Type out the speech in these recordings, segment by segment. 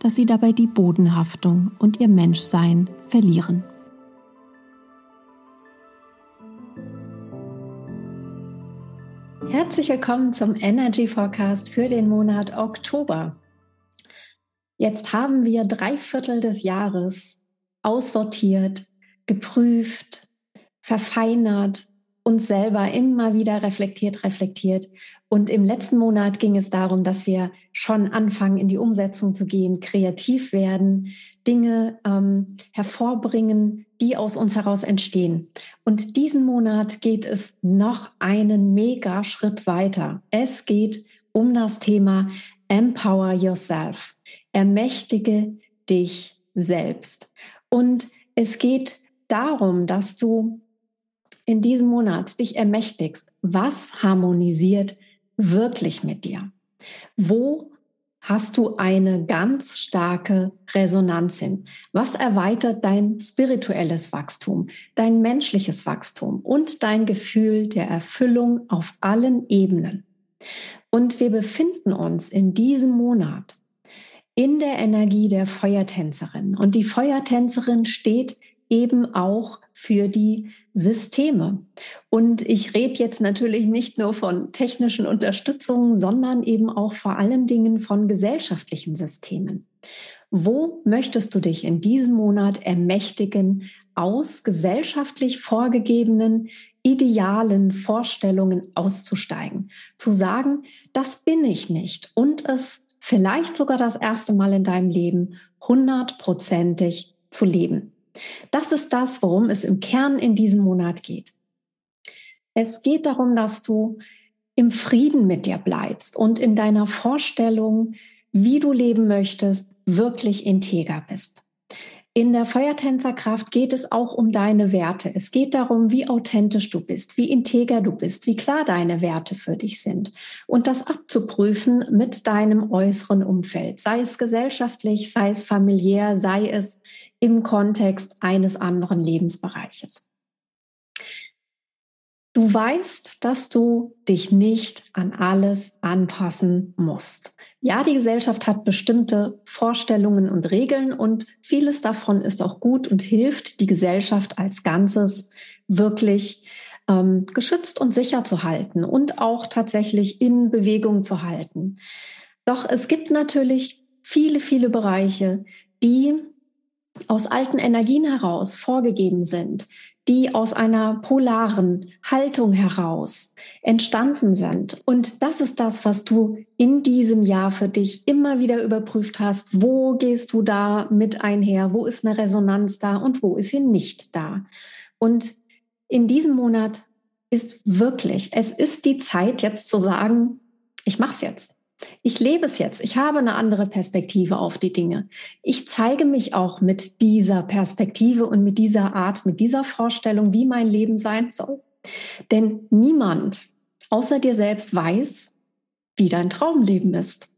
dass sie dabei die Bodenhaftung und ihr Menschsein verlieren. Herzlich willkommen zum Energy Forecast für den Monat Oktober. Jetzt haben wir drei Viertel des Jahres aussortiert, geprüft, verfeinert, uns selber immer wieder reflektiert, reflektiert und im letzten Monat ging es darum, dass wir schon anfangen, in die Umsetzung zu gehen, kreativ werden, Dinge ähm, hervorbringen, die aus uns heraus entstehen. Und diesen Monat geht es noch einen mega Schritt weiter. Es geht um das Thema Empower Yourself. Ermächtige dich selbst. Und es geht darum, dass du in diesem Monat dich ermächtigst. Was harmonisiert wirklich mit dir? Wo hast du eine ganz starke Resonanz hin? Was erweitert dein spirituelles Wachstum, dein menschliches Wachstum und dein Gefühl der Erfüllung auf allen Ebenen? Und wir befinden uns in diesem Monat in der Energie der Feuertänzerin. Und die Feuertänzerin steht eben auch für die Systeme. Und ich rede jetzt natürlich nicht nur von technischen Unterstützungen, sondern eben auch vor allen Dingen von gesellschaftlichen Systemen. Wo möchtest du dich in diesem Monat ermächtigen, aus gesellschaftlich vorgegebenen idealen Vorstellungen auszusteigen? Zu sagen, das bin ich nicht und es vielleicht sogar das erste Mal in deinem Leben hundertprozentig zu leben. Das ist das, worum es im Kern in diesem Monat geht. Es geht darum, dass du im Frieden mit dir bleibst und in deiner Vorstellung, wie du leben möchtest, wirklich integer bist. In der Feuertänzerkraft geht es auch um deine Werte. Es geht darum, wie authentisch du bist, wie integer du bist, wie klar deine Werte für dich sind und das abzuprüfen mit deinem äußeren Umfeld, sei es gesellschaftlich, sei es familiär, sei es im Kontext eines anderen Lebensbereiches. Du weißt, dass du dich nicht an alles anpassen musst. Ja, die Gesellschaft hat bestimmte Vorstellungen und Regeln und vieles davon ist auch gut und hilft, die Gesellschaft als Ganzes wirklich ähm, geschützt und sicher zu halten und auch tatsächlich in Bewegung zu halten. Doch es gibt natürlich viele, viele Bereiche, die aus alten Energien heraus vorgegeben sind, die aus einer polaren Haltung heraus entstanden sind. Und das ist das, was du in diesem Jahr für dich immer wieder überprüft hast. Wo gehst du da mit einher? Wo ist eine Resonanz da und wo ist sie nicht da? Und in diesem Monat ist wirklich, es ist die Zeit jetzt zu sagen, ich mache es jetzt. Ich lebe es jetzt. Ich habe eine andere Perspektive auf die Dinge. Ich zeige mich auch mit dieser Perspektive und mit dieser Art, mit dieser Vorstellung, wie mein Leben sein soll. Denn niemand außer dir selbst weiß, wie dein Traumleben ist.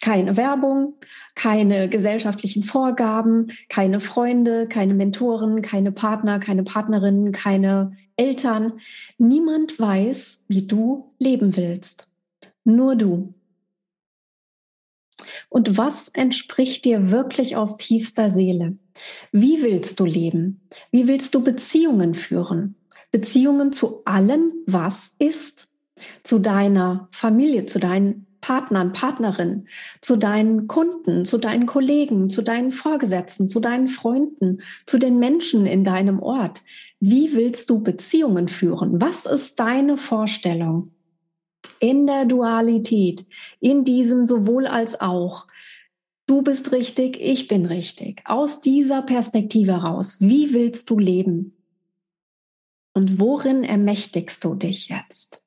Keine Werbung, keine gesellschaftlichen Vorgaben, keine Freunde, keine Mentoren, keine Partner, keine Partnerinnen, keine Eltern. Niemand weiß, wie du leben willst. Nur du. Und was entspricht dir wirklich aus tiefster Seele? Wie willst du leben? Wie willst du Beziehungen führen? Beziehungen zu allem, was ist. Zu deiner Familie, zu deinen Partnern, Partnerinnen, zu deinen Kunden, zu deinen Kollegen, zu deinen Vorgesetzten, zu deinen Freunden, zu den Menschen in deinem Ort. Wie willst du Beziehungen führen? Was ist deine Vorstellung? In der Dualität, in diesem sowohl als auch. Du bist richtig, ich bin richtig. Aus dieser Perspektive heraus, wie willst du leben? Und worin ermächtigst du dich jetzt?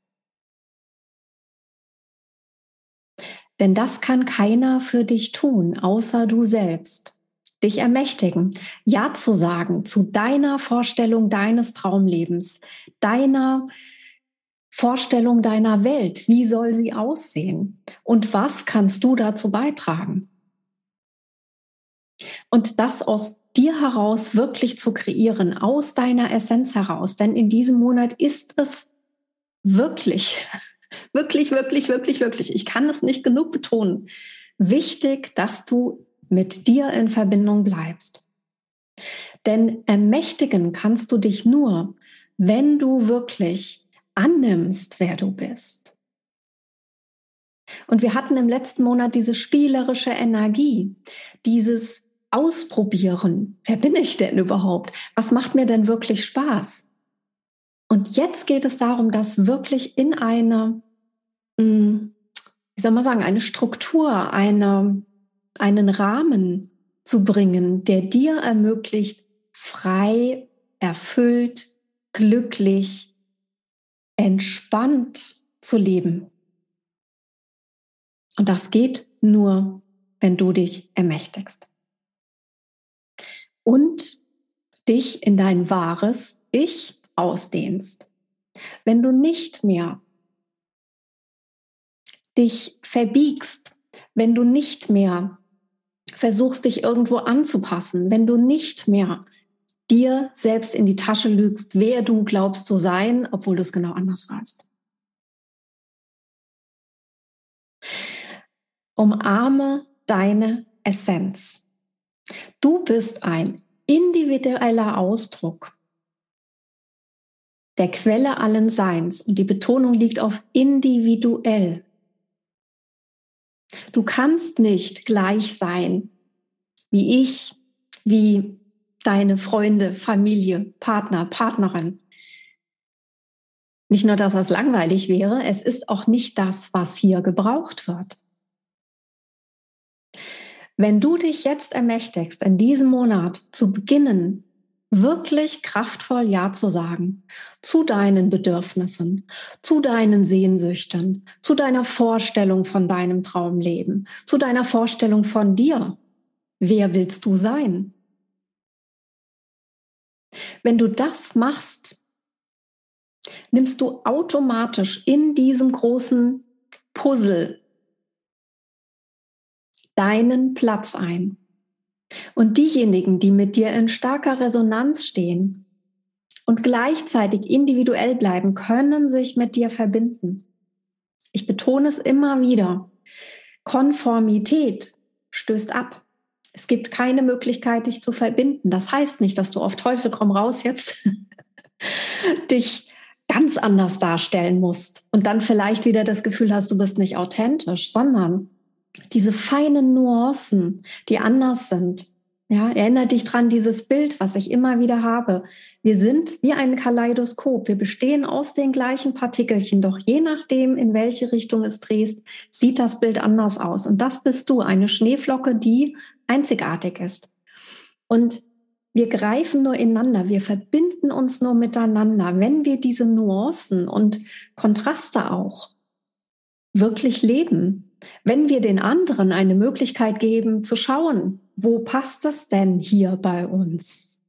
Denn das kann keiner für dich tun, außer du selbst. Dich ermächtigen, Ja zu sagen zu deiner Vorstellung deines Traumlebens, deiner Vorstellung deiner Welt. Wie soll sie aussehen? Und was kannst du dazu beitragen? Und das aus dir heraus wirklich zu kreieren, aus deiner Essenz heraus. Denn in diesem Monat ist es wirklich Wirklich, wirklich, wirklich, wirklich. Ich kann es nicht genug betonen. Wichtig, dass du mit dir in Verbindung bleibst. Denn ermächtigen kannst du dich nur, wenn du wirklich annimmst, wer du bist. Und wir hatten im letzten Monat diese spielerische Energie, dieses Ausprobieren. Wer bin ich denn überhaupt? Was macht mir denn wirklich Spaß? Und jetzt geht es darum, das wirklich in eine, hm, wie soll man sagen, eine Struktur, eine, einen Rahmen zu bringen, der dir ermöglicht, frei, erfüllt, glücklich, entspannt zu leben. Und das geht nur, wenn du dich ermächtigst. Und dich in dein wahres Ich ausdehnst. Wenn du nicht mehr dich verbiegst, wenn du nicht mehr versuchst, dich irgendwo anzupassen, wenn du nicht mehr dir selbst in die Tasche lügst, wer du glaubst zu sein, obwohl du es genau anders weißt. Umarme deine Essenz. Du bist ein individueller Ausdruck der Quelle allen Seins. Und die Betonung liegt auf individuell. Du kannst nicht gleich sein wie ich, wie deine Freunde, Familie, Partner, Partnerin. Nicht nur, dass das langweilig wäre, es ist auch nicht das, was hier gebraucht wird. Wenn du dich jetzt ermächtigst, in diesem Monat zu beginnen, wirklich kraftvoll Ja zu sagen zu deinen Bedürfnissen, zu deinen Sehnsüchten, zu deiner Vorstellung von deinem Traumleben, zu deiner Vorstellung von dir. Wer willst du sein? Wenn du das machst, nimmst du automatisch in diesem großen Puzzle deinen Platz ein. Und diejenigen, die mit dir in starker Resonanz stehen und gleichzeitig individuell bleiben, können sich mit dir verbinden. Ich betone es immer wieder. Konformität stößt ab. Es gibt keine Möglichkeit, dich zu verbinden. Das heißt nicht, dass du auf Teufel komm raus jetzt dich ganz anders darstellen musst und dann vielleicht wieder das Gefühl hast, du bist nicht authentisch, sondern diese feinen Nuancen, die anders sind. Ja, erinnere dich dran, dieses Bild, was ich immer wieder habe. Wir sind wie ein Kaleidoskop. Wir bestehen aus den gleichen Partikelchen, doch je nachdem, in welche Richtung es drehst, sieht das Bild anders aus. Und das bist du, eine Schneeflocke, die einzigartig ist. Und wir greifen nur ineinander, wir verbinden uns nur miteinander, wenn wir diese Nuancen und Kontraste auch wirklich leben. Wenn wir den anderen eine Möglichkeit geben zu schauen, wo passt das denn hier bei uns?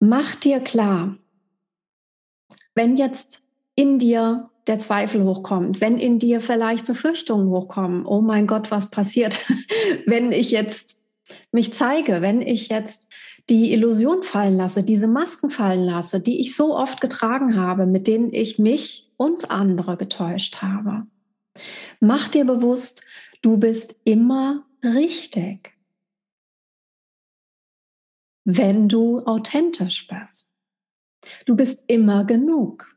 Mach dir klar, Wenn jetzt in dir der Zweifel hochkommt, wenn in dir vielleicht Befürchtungen hochkommen, oh mein Gott, was passiert, wenn ich jetzt mich zeige, wenn ich jetzt die Illusion fallen lasse, diese Masken fallen lasse, die ich so oft getragen habe, mit denen ich mich und andere getäuscht habe. Mach dir bewusst, du bist immer richtig, wenn du authentisch bist. Du bist immer genug.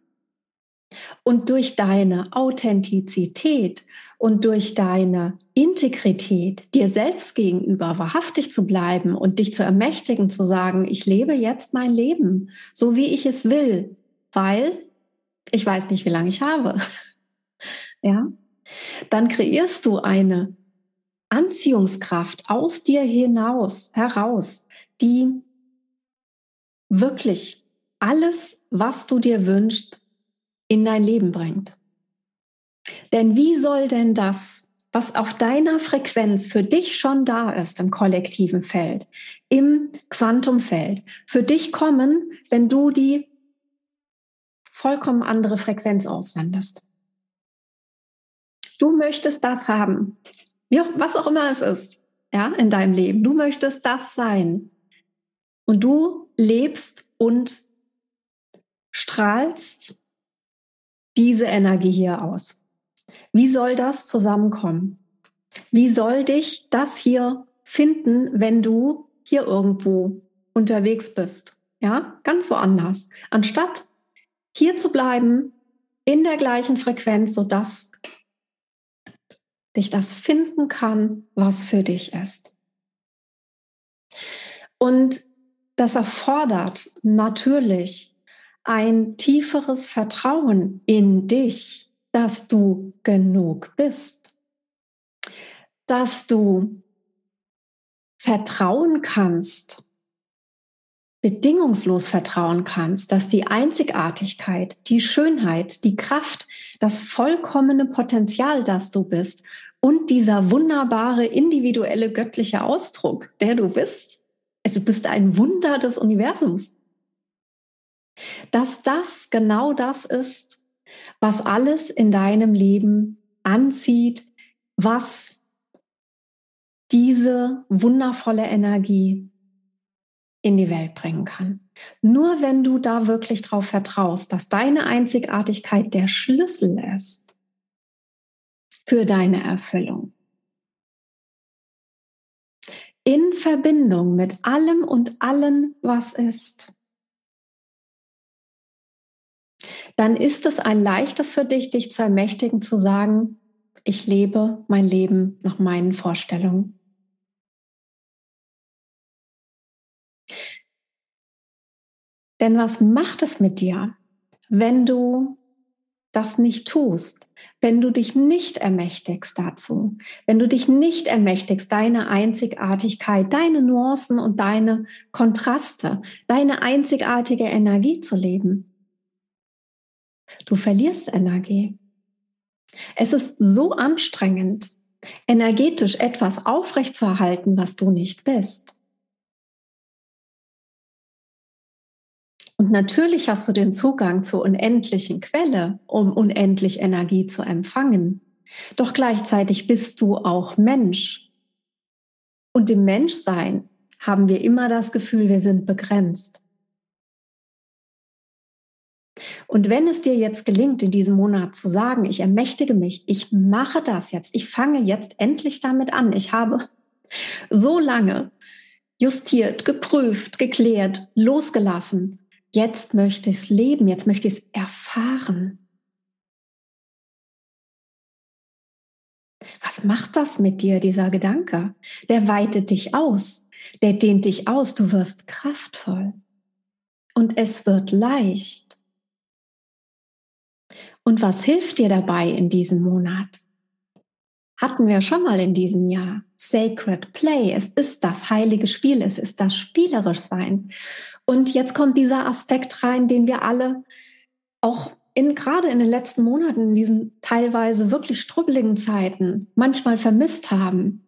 Und durch deine Authentizität und durch deine Integrität dir selbst gegenüber wahrhaftig zu bleiben und dich zu ermächtigen, zu sagen, ich lebe jetzt mein Leben, so wie ich es will, weil ich weiß nicht, wie lange ich habe. ja, dann kreierst du eine Anziehungskraft aus dir hinaus, heraus, die wirklich alles, was du dir wünschst, in dein Leben bringt. Denn wie soll denn das, was auf deiner Frequenz für dich schon da ist im kollektiven Feld, im Quantumfeld, für dich kommen, wenn du die vollkommen andere Frequenz aussendest? Du möchtest das haben, was auch immer es ist, ja, in deinem Leben. Du möchtest das sein. Und du lebst und strahlst diese Energie hier aus. Wie soll das zusammenkommen? Wie soll dich das hier finden, wenn du hier irgendwo unterwegs bist? Ja, ganz woanders. Anstatt hier zu bleiben in der gleichen Frequenz, sodass dich das finden kann, was für dich ist. Und das erfordert natürlich ein tieferes Vertrauen in dich, dass du genug bist, dass du vertrauen kannst, bedingungslos vertrauen kannst, dass die Einzigartigkeit, die Schönheit, die Kraft, das vollkommene Potenzial, das du bist und dieser wunderbare individuelle göttliche Ausdruck, der du bist, also du bist ein Wunder des Universums, dass das genau das ist, was alles in deinem Leben anzieht, was diese wundervolle Energie in die Welt bringen kann. Nur wenn du da wirklich darauf vertraust, dass deine Einzigartigkeit der Schlüssel ist für deine Erfüllung. In Verbindung mit allem und allen, was ist. Dann ist es ein leichtes für dich, dich zu ermächtigen, zu sagen, ich lebe mein Leben nach meinen Vorstellungen. Denn was macht es mit dir, wenn du das nicht tust, wenn du dich nicht ermächtigst dazu, wenn du dich nicht ermächtigst, deine Einzigartigkeit, deine Nuancen und deine Kontraste, deine einzigartige Energie zu leben? Du verlierst Energie. Es ist so anstrengend, energetisch etwas aufrechtzuerhalten, was du nicht bist. Und natürlich hast du den Zugang zur unendlichen Quelle, um unendlich Energie zu empfangen. Doch gleichzeitig bist du auch Mensch. Und im Menschsein haben wir immer das Gefühl, wir sind begrenzt. Und wenn es dir jetzt gelingt, in diesem Monat zu sagen, ich ermächtige mich, ich mache das jetzt, ich fange jetzt endlich damit an. Ich habe so lange justiert, geprüft, geklärt, losgelassen. Jetzt möchte ich es leben, jetzt möchte ich es erfahren. Was macht das mit dir, dieser Gedanke? Der weitet dich aus, der dehnt dich aus, du wirst kraftvoll. Und es wird leicht. Und was hilft dir dabei in diesem Monat? Hatten wir schon mal in diesem Jahr. Sacred Play. Es ist das heilige Spiel. Es ist das spielerisch sein. Und jetzt kommt dieser Aspekt rein, den wir alle auch in, gerade in den letzten Monaten, in diesen teilweise wirklich strubbeligen Zeiten manchmal vermisst haben.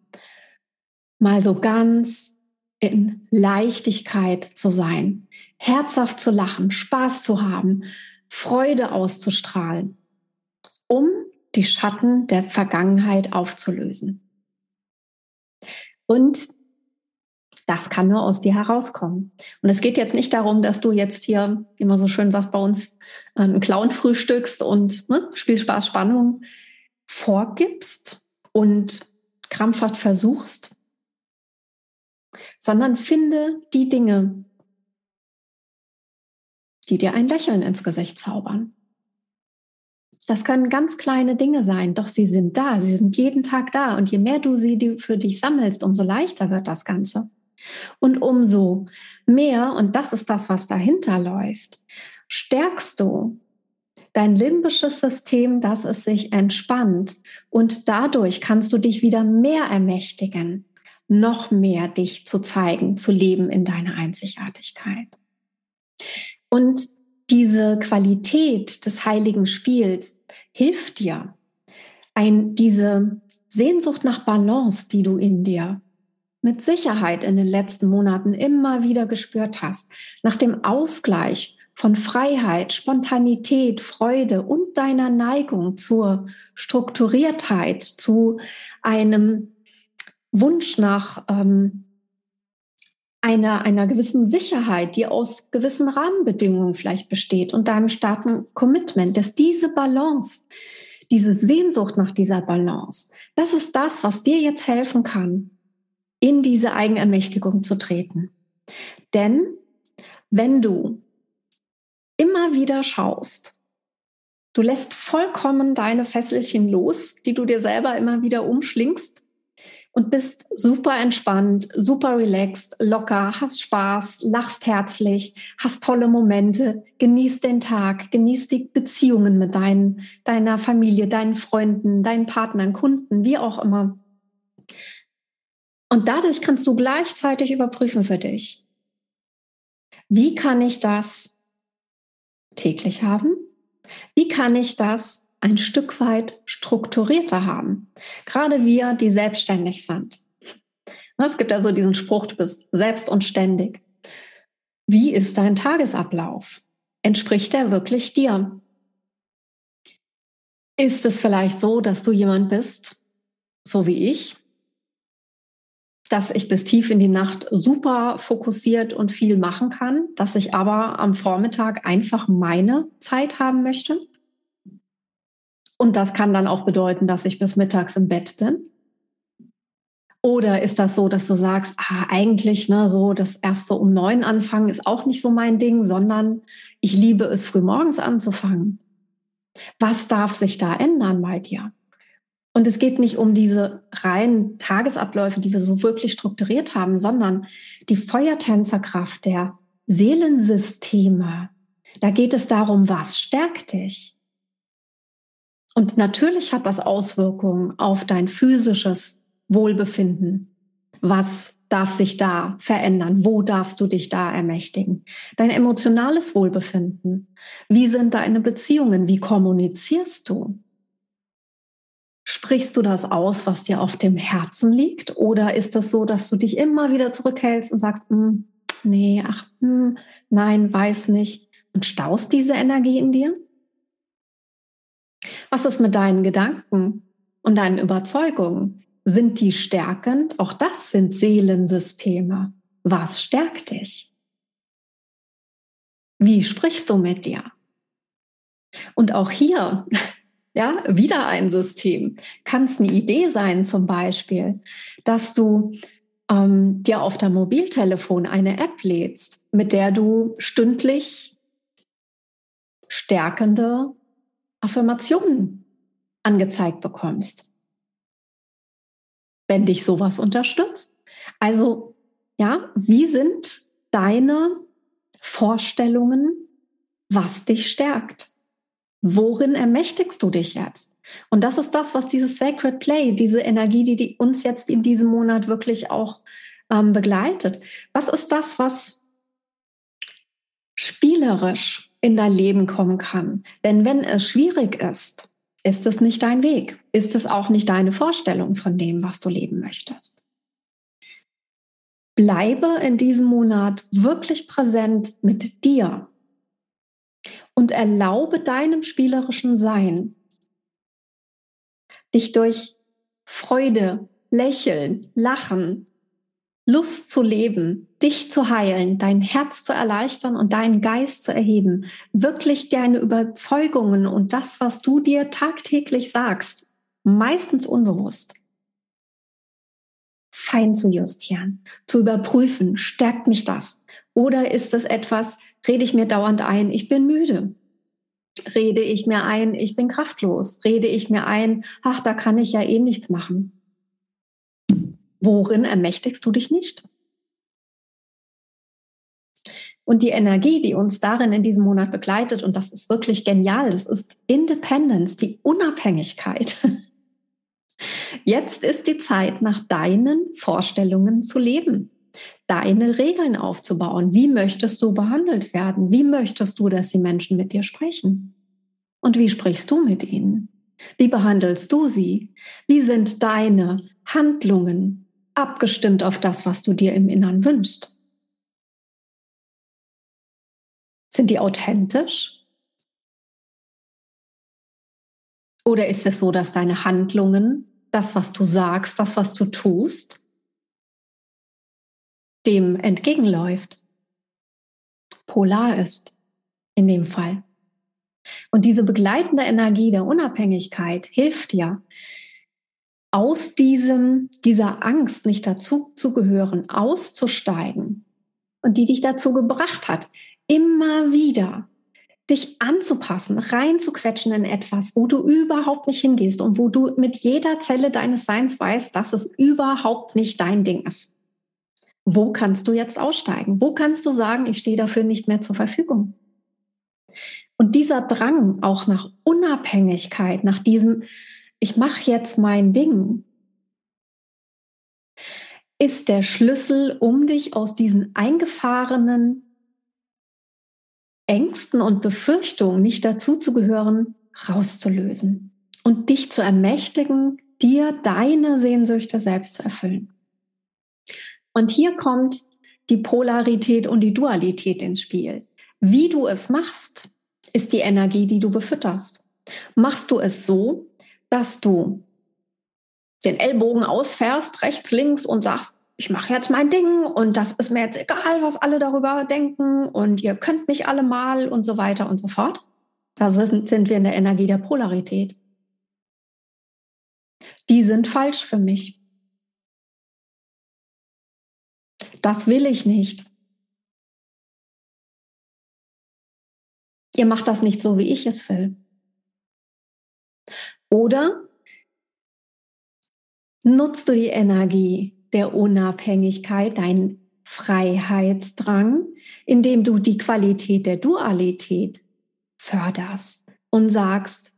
Mal so ganz in Leichtigkeit zu sein, herzhaft zu lachen, Spaß zu haben, Freude auszustrahlen, um die Schatten der Vergangenheit aufzulösen. Und das kann nur aus dir herauskommen. Und es geht jetzt nicht darum, dass du jetzt hier, wie man so schön sagt, bei uns äh, einen Clown frühstückst und ne, Spiel, Spaß, Spannung vorgibst und krampfhaft versuchst, sondern finde die Dinge, die dir ein Lächeln ins Gesicht zaubern. Das können ganz kleine Dinge sein, doch sie sind da, sie sind jeden Tag da. Und je mehr du sie für dich sammelst, umso leichter wird das Ganze. Und umso mehr, und das ist das, was dahinter läuft, stärkst du dein limbisches System, dass es sich entspannt. Und dadurch kannst du dich wieder mehr ermächtigen, noch mehr dich zu zeigen, zu leben in deiner Einzigartigkeit. Und diese Qualität des heiligen Spiels hilft dir, ein, diese Sehnsucht nach Balance, die du in dir mit Sicherheit in den letzten Monaten immer wieder gespürt hast, nach dem Ausgleich von Freiheit, Spontanität, Freude und deiner Neigung zur Strukturiertheit, zu einem Wunsch nach ähm, einer, einer gewissen Sicherheit, die aus gewissen Rahmenbedingungen vielleicht besteht und deinem starken Commitment, dass diese Balance, diese Sehnsucht nach dieser Balance, das ist das, was dir jetzt helfen kann, in diese Eigenermächtigung zu treten. Denn wenn du immer wieder schaust, du lässt vollkommen deine Fesselchen los, die du dir selber immer wieder umschlingst und bist super entspannt, super relaxed, locker, hast Spaß, lachst herzlich, hast tolle Momente, genießt den Tag, genießt die Beziehungen mit deinen, deiner Familie, deinen Freunden, deinen Partnern, Kunden, wie auch immer. Und dadurch kannst du gleichzeitig überprüfen für dich, wie kann ich das täglich haben? Wie kann ich das ein Stück weit strukturierter haben? Gerade wir, die selbstständig sind. Es gibt also diesen Spruch, du bist selbst und ständig. Wie ist dein Tagesablauf? Entspricht er wirklich dir? Ist es vielleicht so, dass du jemand bist, so wie ich, dass ich bis tief in die Nacht super fokussiert und viel machen kann, dass ich aber am Vormittag einfach meine Zeit haben möchte. Und das kann dann auch bedeuten, dass ich bis mittags im Bett bin. Oder ist das so, dass du sagst, ah, eigentlich, ne, so das erste um neun anfangen ist auch nicht so mein Ding, sondern ich liebe es, früh morgens anzufangen. Was darf sich da ändern bei dir? Und es geht nicht um diese reinen Tagesabläufe, die wir so wirklich strukturiert haben, sondern die Feuertänzerkraft der Seelensysteme. Da geht es darum, was stärkt dich? Und natürlich hat das Auswirkungen auf dein physisches Wohlbefinden. Was darf sich da verändern? Wo darfst du dich da ermächtigen? Dein emotionales Wohlbefinden. Wie sind deine Beziehungen? Wie kommunizierst du? Sprichst du das aus, was dir auf dem Herzen liegt? Oder ist das so, dass du dich immer wieder zurückhältst und sagst, hm, nee, ach, hm, nein, weiß nicht und staust diese Energie in dir? Was ist mit deinen Gedanken und deinen Überzeugungen? Sind die stärkend? Auch das sind Seelensysteme. Was stärkt dich? Wie sprichst du mit dir? Und auch hier ja, wieder ein System. Kann es eine Idee sein, zum Beispiel, dass du ähm, dir auf dein Mobiltelefon eine App lädst, mit der du stündlich stärkende Affirmationen angezeigt bekommst. Wenn dich sowas unterstützt. Also, ja, wie sind deine Vorstellungen, was dich stärkt? Worin ermächtigst du dich jetzt? Und das ist das, was dieses Sacred Play, diese Energie, die, die uns jetzt in diesem Monat wirklich auch ähm, begleitet. Was ist das, was spielerisch in dein Leben kommen kann? Denn wenn es schwierig ist, ist es nicht dein Weg, ist es auch nicht deine Vorstellung von dem, was du leben möchtest. Bleibe in diesem Monat wirklich präsent mit dir und erlaube deinem spielerischen Sein, dich durch Freude, Lächeln, Lachen, Lust zu leben, dich zu heilen, dein Herz zu erleichtern und deinen Geist zu erheben, wirklich deine Überzeugungen und das, was du dir tagtäglich sagst, meistens unbewusst, fein zu justieren, zu überprüfen, stärkt mich das? Oder ist es etwas, rede ich mir dauernd ein, ich bin müde? Rede ich mir ein, ich bin kraftlos? Rede ich mir ein, ach, da kann ich ja eh nichts machen? Worin ermächtigst du dich nicht? Und die Energie, die uns darin in diesem Monat begleitet, und das ist wirklich genial, das ist Independence, die Unabhängigkeit. Jetzt ist die Zeit, nach deinen Vorstellungen zu leben, deine Regeln aufzubauen. Wie möchtest du behandelt werden? Wie möchtest du, dass die Menschen mit dir sprechen? Und wie sprichst du mit ihnen? Wie behandelst du sie? Wie sind deine Handlungen abgestimmt auf das, was du dir im Innern wünschst? Sind die authentisch? Oder ist es so, dass deine Handlungen, das, was du sagst, das, was du tust, dem entgegenläuft? Polar ist in dem Fall. Und diese begleitende Energie der Unabhängigkeit hilft dir, aus diesem, dieser Angst, nicht dazu zu gehören, auszusteigen und die dich dazu gebracht hat, immer wieder dich anzupassen, reinzuquetschen in etwas, wo du überhaupt nicht hingehst und wo du mit jeder Zelle deines Seins weißt, dass es überhaupt nicht dein Ding ist. Wo kannst du jetzt aussteigen? Wo kannst du sagen, ich stehe dafür nicht mehr zur Verfügung? Und dieser Drang auch nach Unabhängigkeit, nach diesem, ich mache jetzt mein Ding, ist der Schlüssel, um dich aus diesen eingefahrenen Ängsten und Befürchtungen, nicht dazuzugehören, rauszulösen und dich zu ermächtigen, dir deine Sehnsüchte selbst zu erfüllen. Und hier kommt die Polarität und die Dualität ins Spiel. Wie du es machst, ist die Energie, die du befütterst. Machst du es so, dass du den Ellbogen ausfährst, rechts, links und sagst, ich mache jetzt mein Ding und das ist mir jetzt egal, was alle darüber denken und ihr könnt mich alle mal und so weiter und so fort. Da sind, sind wir in der Energie der Polarität. Die sind falsch für mich. Das will ich nicht. Ihr macht das nicht so, wie ich es will. Oder nutzt du die Energie der Unabhängigkeit, deinen Freiheitsdrang, indem du die Qualität der Dualität förderst und sagst,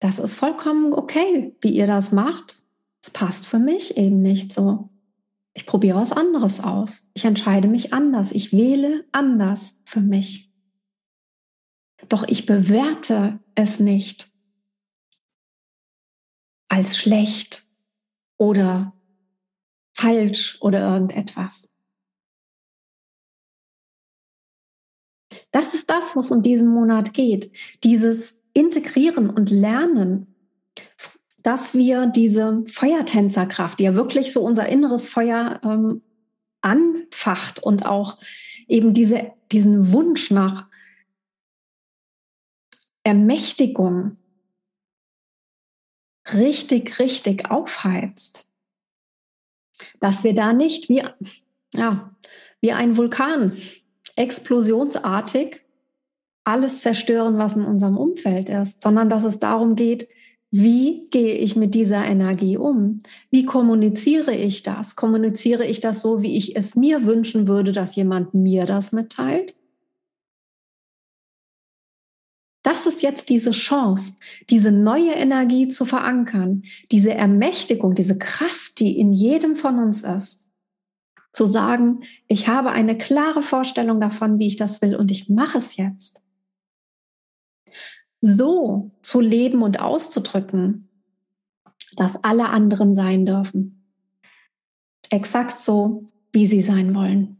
das ist vollkommen okay, wie ihr das macht. Es passt für mich eben nicht so. Ich probiere was anderes aus. Ich entscheide mich anders. Ich wähle anders für mich. Doch ich bewerte es nicht als schlecht oder falsch oder irgendetwas. Das ist das, was um diesen Monat geht. Dieses Integrieren und Lernen, dass wir diese Feuertänzerkraft, die ja wirklich so unser inneres Feuer ähm, anfacht und auch eben diese, diesen Wunsch nach Ermächtigung richtig, richtig aufheizt. Dass wir da nicht wie, ja, wie ein Vulkan explosionsartig alles zerstören, was in unserem Umfeld ist, sondern dass es darum geht, wie gehe ich mit dieser Energie um? Wie kommuniziere ich das? Kommuniziere ich das so, wie ich es mir wünschen würde, dass jemand mir das mitteilt? Das ist jetzt diese Chance, diese neue Energie zu verankern, diese Ermächtigung, diese Kraft, die in jedem von uns ist. Zu sagen, ich habe eine klare Vorstellung davon, wie ich das will und ich mache es jetzt. So zu leben und auszudrücken, dass alle anderen sein dürfen. Exakt so, wie sie sein wollen.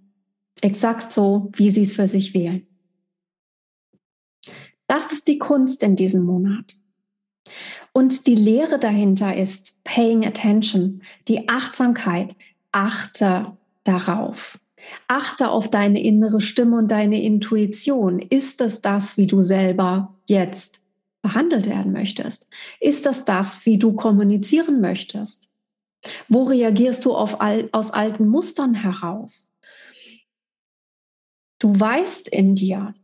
Exakt so, wie sie es für sich wählen. Das ist die Kunst in diesem Monat. Und die Lehre dahinter ist paying attention, die Achtsamkeit. Achte darauf. Achte auf deine innere Stimme und deine Intuition. Ist es das, wie du selber jetzt behandelt werden möchtest? Ist das das, wie du kommunizieren möchtest? Wo reagierst du auf all, aus alten Mustern heraus? Du weißt in dir,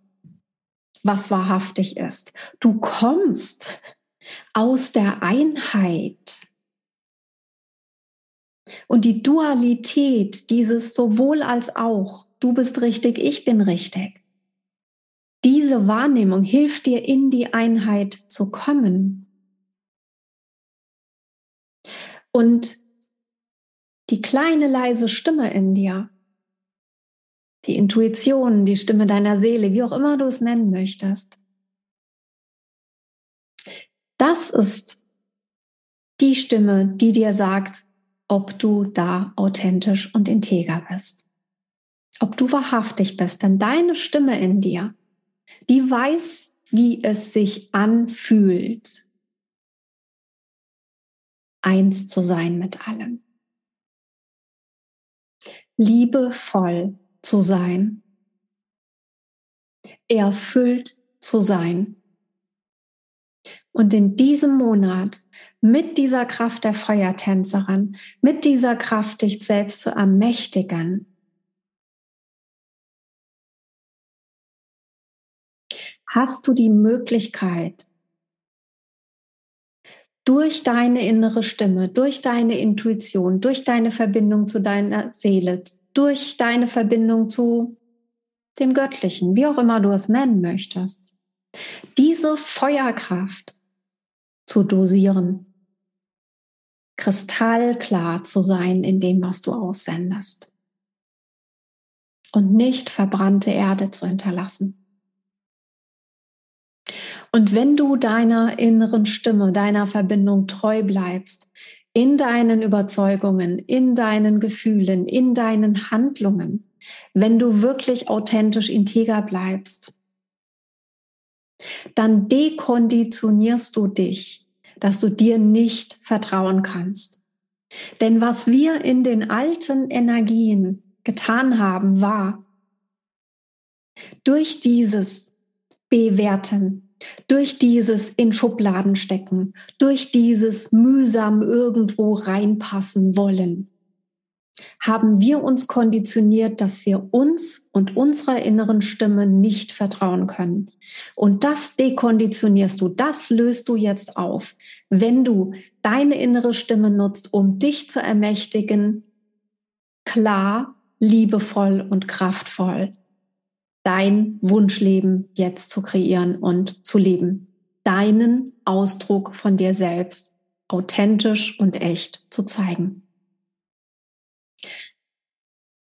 was wahrhaftig ist. Du kommst aus der Einheit. Und die Dualität, dieses sowohl als auch, du bist richtig, ich bin richtig. Diese Wahrnehmung hilft dir in die Einheit zu kommen. Und die kleine leise Stimme in dir, die Intuition, die Stimme deiner Seele, wie auch immer du es nennen möchtest, das ist die Stimme, die dir sagt, ob du da authentisch und integer bist. Ob du wahrhaftig bist, denn deine Stimme in dir, die weiß, wie es sich anfühlt, eins zu sein mit allem. Liebevoll zu sein, erfüllt zu sein. Und in diesem Monat mit dieser Kraft der Feuertänzerin, mit dieser Kraft, dich selbst zu ermächtigen, hast du die Möglichkeit, durch deine innere Stimme, durch deine Intuition, durch deine Verbindung zu deiner Seele, durch deine Verbindung zu dem Göttlichen, wie auch immer du es nennen möchtest, diese Feuerkraft zu dosieren, kristallklar zu sein in dem, was du aussendest und nicht verbrannte Erde zu hinterlassen. Und wenn du deiner inneren Stimme, deiner Verbindung treu bleibst, in deinen Überzeugungen, in deinen Gefühlen, in deinen Handlungen, wenn du wirklich authentisch integer bleibst, dann dekonditionierst du dich, dass du dir nicht vertrauen kannst. Denn was wir in den alten Energien getan haben, war durch dieses Bewerten, durch dieses in Schubladen stecken, durch dieses mühsam irgendwo reinpassen wollen, haben wir uns konditioniert, dass wir uns und unserer inneren Stimme nicht vertrauen können. Und das dekonditionierst du, das löst du jetzt auf, wenn du deine innere Stimme nutzt, um dich zu ermächtigen, klar, liebevoll und kraftvoll dein Wunschleben jetzt zu kreieren und zu leben. Deinen Ausdruck von dir selbst authentisch und echt zu zeigen.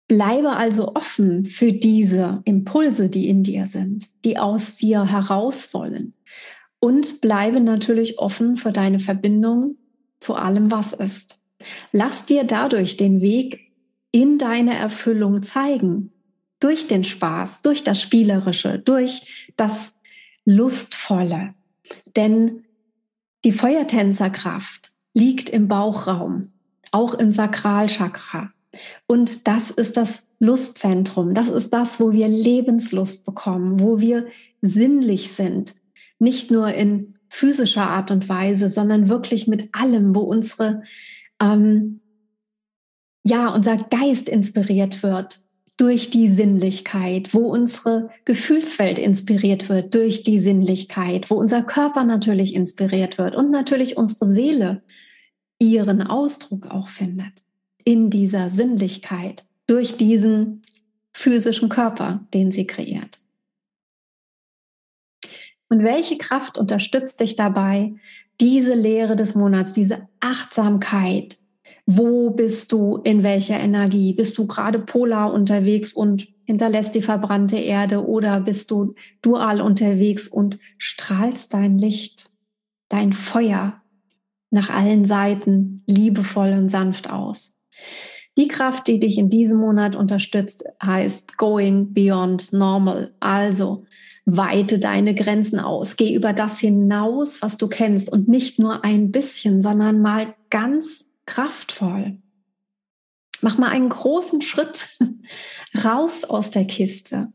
Bleibe also offen für diese Impulse, die in dir sind, die aus dir heraus wollen. Und bleibe natürlich offen für deine Verbindung zu allem, was ist. Lass dir dadurch den Weg in deine Erfüllung zeigen. Durch den Spaß, durch das Spielerische, durch das Lustvolle. Denn die Feuertänzerkraft liegt im Bauchraum, auch im Sakralchakra. Und das ist das Lustzentrum. Das ist das, wo wir Lebenslust bekommen, wo wir sinnlich sind. Nicht nur in physischer Art und Weise, sondern wirklich mit allem, wo unsere, ähm, ja, unser Geist inspiriert wird durch die Sinnlichkeit, wo unsere Gefühlswelt inspiriert wird durch die Sinnlichkeit, wo unser Körper natürlich inspiriert wird und natürlich unsere Seele ihren Ausdruck auch findet in dieser Sinnlichkeit durch diesen physischen Körper, den sie kreiert. Und welche Kraft unterstützt dich dabei, diese Lehre des Monats, diese Achtsamkeit? Wo bist du in welcher Energie? Bist du gerade polar unterwegs und hinterlässt die verbrannte Erde oder bist du dual unterwegs und strahlst dein Licht, dein Feuer nach allen Seiten liebevoll und sanft aus? Die Kraft, die dich in diesem Monat unterstützt, heißt Going Beyond Normal. Also weite deine Grenzen aus. Geh über das hinaus, was du kennst und nicht nur ein bisschen, sondern mal ganz kraftvoll. Mach mal einen großen Schritt raus aus der Kiste.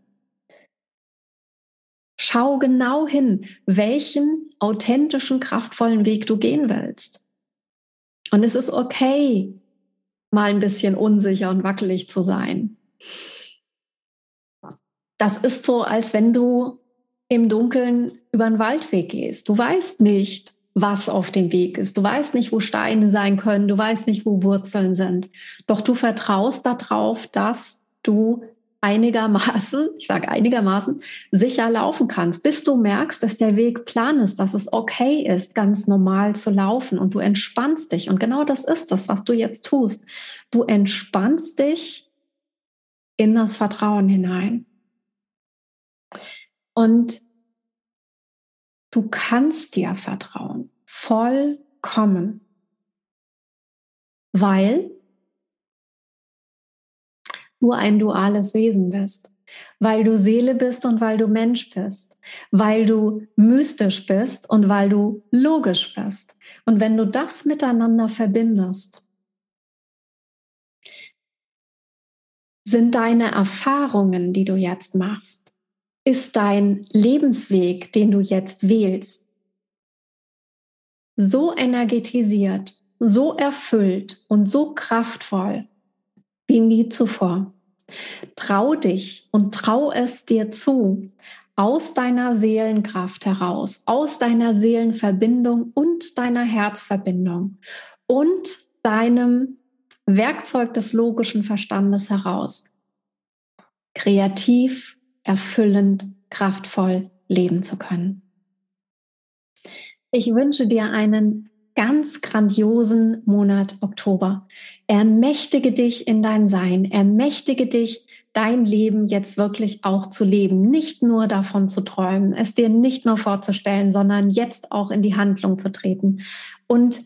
Schau genau hin, welchen authentischen, kraftvollen Weg du gehen willst. Und es ist okay, mal ein bisschen unsicher und wackelig zu sein. Das ist so, als wenn du im Dunkeln über einen Waldweg gehst. Du weißt nicht, was auf dem Weg ist. Du weißt nicht, wo Steine sein können. Du weißt nicht, wo Wurzeln sind. Doch du vertraust darauf, dass du einigermaßen, ich sage einigermaßen, sicher laufen kannst, bis du merkst, dass der Weg plan ist, dass es okay ist, ganz normal zu laufen und du entspannst dich. Und genau das ist das, was du jetzt tust. Du entspannst dich in das Vertrauen hinein. Und du kannst dir vertrauen, vollkommen, weil du ein duales Wesen bist, weil du Seele bist und weil du Mensch bist, weil du mystisch bist und weil du logisch bist. Und wenn du das miteinander verbindest, sind deine Erfahrungen, die du jetzt machst, ist dein Lebensweg, den du jetzt wählst, so energetisiert, so erfüllt und so kraftvoll wie nie zuvor. Trau dich und trau es dir zu, aus deiner Seelenkraft heraus, aus deiner Seelenverbindung und deiner Herzverbindung und deinem Werkzeug des logischen Verstandes heraus, kreativ, erfüllend, kraftvoll leben zu können. Ich wünsche dir einen ganz grandiosen Monat Oktober. Ermächtige dich in dein Sein, ermächtige dich, dein Leben jetzt wirklich auch zu leben, nicht nur davon zu träumen, es dir nicht nur vorzustellen, sondern jetzt auch in die Handlung zu treten. Und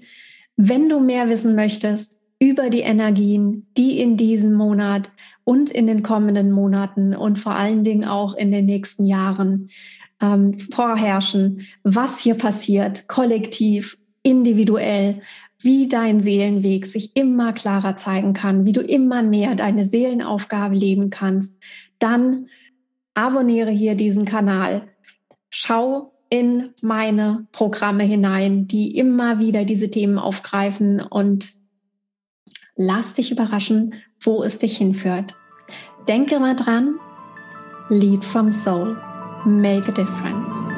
wenn du mehr wissen möchtest über die Energien, die in diesem Monat und in den kommenden Monaten und vor allen Dingen auch in den nächsten Jahren ähm, vorherrschen, was hier passiert, kollektiv individuell, wie dein Seelenweg sich immer klarer zeigen kann, wie du immer mehr deine Seelenaufgabe leben kannst, dann abonniere hier diesen Kanal. Schau in meine Programme hinein, die immer wieder diese Themen aufgreifen und lass dich überraschen, wo es dich hinführt. Denke mal dran, Lead from Soul, make a difference.